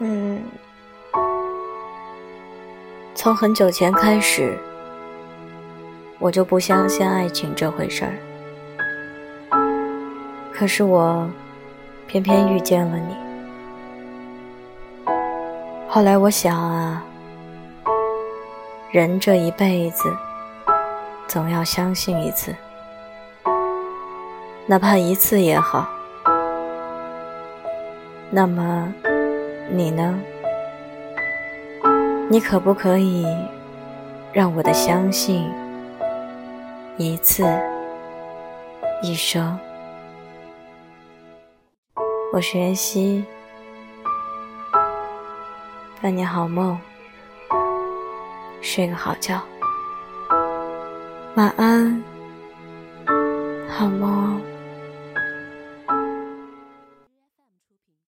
嗯，从很久前开始，我就不相信爱情这回事儿。可是我偏偏遇见了你。后来我想啊，人这一辈子总要相信一次，哪怕一次也好。那么，你呢？你可不可以让我的相信一次一生？我是袁熙，伴你好梦，睡个好觉，晚安，好梦。